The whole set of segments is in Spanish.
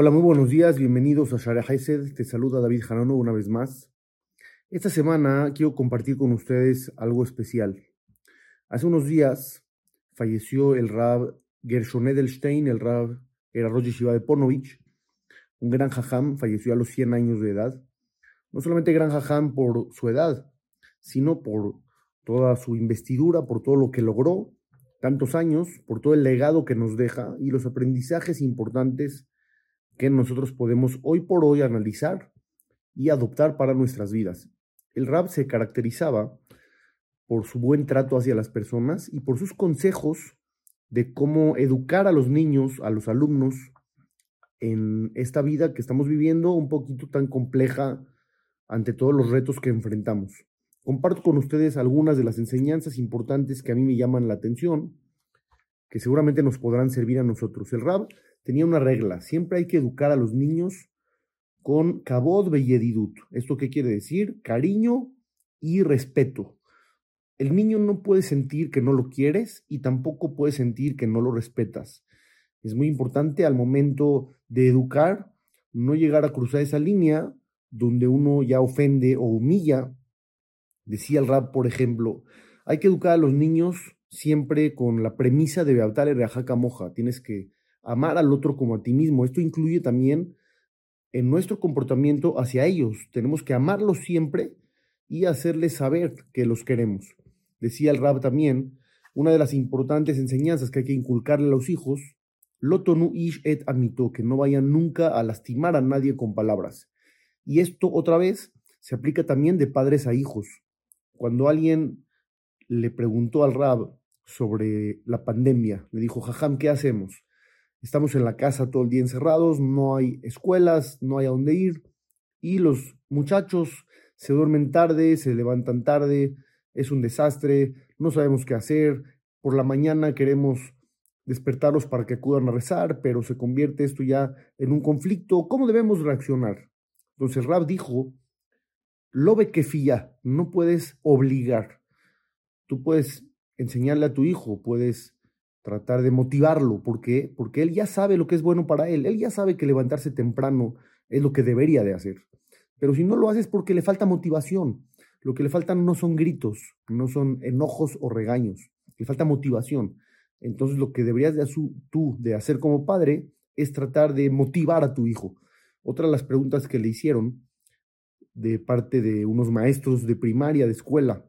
Hola, muy buenos días, bienvenidos a Shara Haised, te saluda David Janano una vez más. Esta semana quiero compartir con ustedes algo especial. Hace unos días falleció el Rab Gershon Edelstein, el Rab era Roger Shiva de Ponovich, un gran jajam, falleció a los 100 años de edad. No solamente gran jajam por su edad, sino por toda su investidura, por todo lo que logró, tantos años, por todo el legado que nos deja y los aprendizajes importantes que nosotros podemos hoy por hoy analizar y adoptar para nuestras vidas. El Rab se caracterizaba por su buen trato hacia las personas y por sus consejos de cómo educar a los niños, a los alumnos, en esta vida que estamos viviendo un poquito tan compleja ante todos los retos que enfrentamos. Comparto con ustedes algunas de las enseñanzas importantes que a mí me llaman la atención, que seguramente nos podrán servir a nosotros. El Rab tenía una regla, siempre hay que educar a los niños con cabod beyedidut. ¿Esto qué quiere decir? Cariño y respeto. El niño no puede sentir que no lo quieres y tampoco puede sentir que no lo respetas. Es muy importante al momento de educar no llegar a cruzar esa línea donde uno ya ofende o humilla. Decía el rap, por ejemplo, hay que educar a los niños siempre con la premisa de Beatale Reajaca Moja. Tienes que amar al otro como a ti mismo. Esto incluye también en nuestro comportamiento hacia ellos. Tenemos que amarlos siempre y hacerles saber que los queremos. Decía el Rab también, una de las importantes enseñanzas que hay que inculcarle a los hijos, Lotonu ish et amito, que no vayan nunca a lastimar a nadie con palabras. Y esto otra vez se aplica también de padres a hijos. Cuando alguien le preguntó al Rab sobre la pandemia, le dijo, Jajam, ¿qué hacemos? Estamos en la casa todo el día encerrados, no hay escuelas, no hay a dónde ir, y los muchachos se duermen tarde, se levantan tarde, es un desastre, no sabemos qué hacer, por la mañana queremos despertarlos para que acudan a rezar, pero se convierte esto ya en un conflicto, ¿cómo debemos reaccionar? Entonces Rab dijo, lobe que fía, no puedes obligar, tú puedes enseñarle a tu hijo, puedes tratar de motivarlo, ¿por qué? Porque él ya sabe lo que es bueno para él, él ya sabe que levantarse temprano es lo que debería de hacer, pero si no lo haces porque le falta motivación, lo que le faltan no son gritos, no son enojos o regaños, le falta motivación. Entonces lo que deberías de tú de hacer como padre es tratar de motivar a tu hijo. Otra de las preguntas que le hicieron de parte de unos maestros de primaria, de escuela,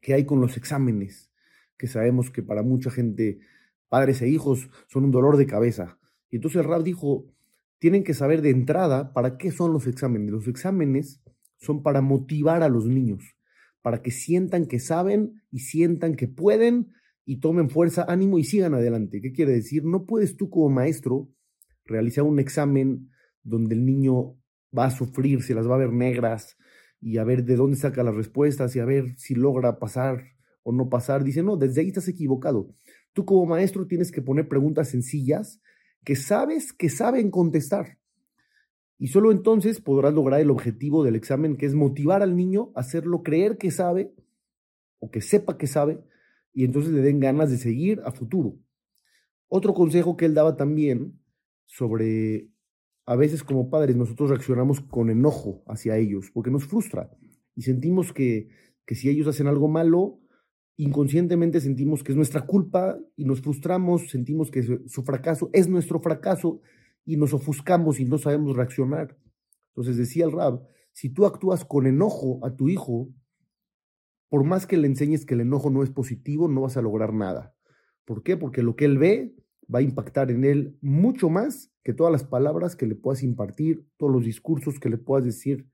¿qué hay con los exámenes? Que sabemos que para mucha gente, padres e hijos, son un dolor de cabeza. Y entonces dijo, tienen que saber de entrada para qué son los exámenes. Los exámenes son para motivar a los niños, para que sientan que saben y sientan que pueden y tomen fuerza, ánimo y sigan adelante. ¿Qué quiere decir? No puedes tú como maestro realizar un examen donde el niño va a sufrir, se las va a ver negras y a ver de dónde saca las respuestas y a ver si logra pasar o no pasar. Dice, no, desde ahí estás equivocado. Tú como maestro tienes que poner preguntas sencillas que sabes que saben contestar. Y solo entonces podrás lograr el objetivo del examen, que es motivar al niño hacerlo creer que sabe o que sepa que sabe, y entonces le den ganas de seguir a futuro. Otro consejo que él daba también sobre, a veces como padres nosotros reaccionamos con enojo hacia ellos, porque nos frustra y sentimos que, que si ellos hacen algo malo, inconscientemente sentimos que es nuestra culpa y nos frustramos, sentimos que su fracaso es nuestro fracaso y nos ofuscamos y no sabemos reaccionar. Entonces decía el Rab, si tú actúas con enojo a tu hijo, por más que le enseñes que el enojo no es positivo, no vas a lograr nada. ¿Por qué? Porque lo que él ve va a impactar en él mucho más que todas las palabras que le puedas impartir, todos los discursos que le puedas decir,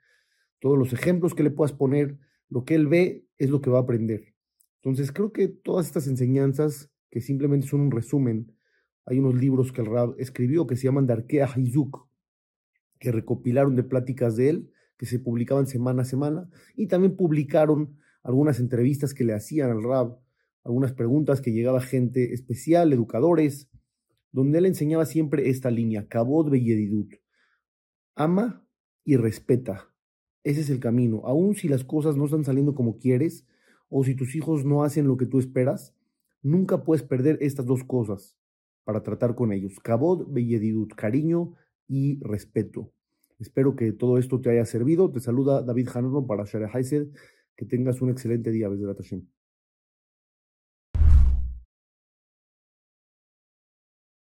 todos los ejemplos que le puedas poner. Lo que él ve es lo que va a aprender. Entonces creo que todas estas enseñanzas, que simplemente son un resumen, hay unos libros que el Rab escribió que se llaman Darkea Haizuk, que recopilaron de pláticas de él, que se publicaban semana a semana, y también publicaron algunas entrevistas que le hacían al Rab, algunas preguntas que llegaba gente especial, educadores, donde él enseñaba siempre esta línea, Kabod Beyedidut. Ama y respeta. Ese es el camino. Aun si las cosas no están saliendo como quieres, o si tus hijos no hacen lo que tú esperas, nunca puedes perder estas dos cosas para tratar con ellos. Cabod, belledidut, cariño y respeto. Espero que todo esto te haya servido. Te saluda David Hanono para Share Que tengas un excelente día, Besderat Hashem.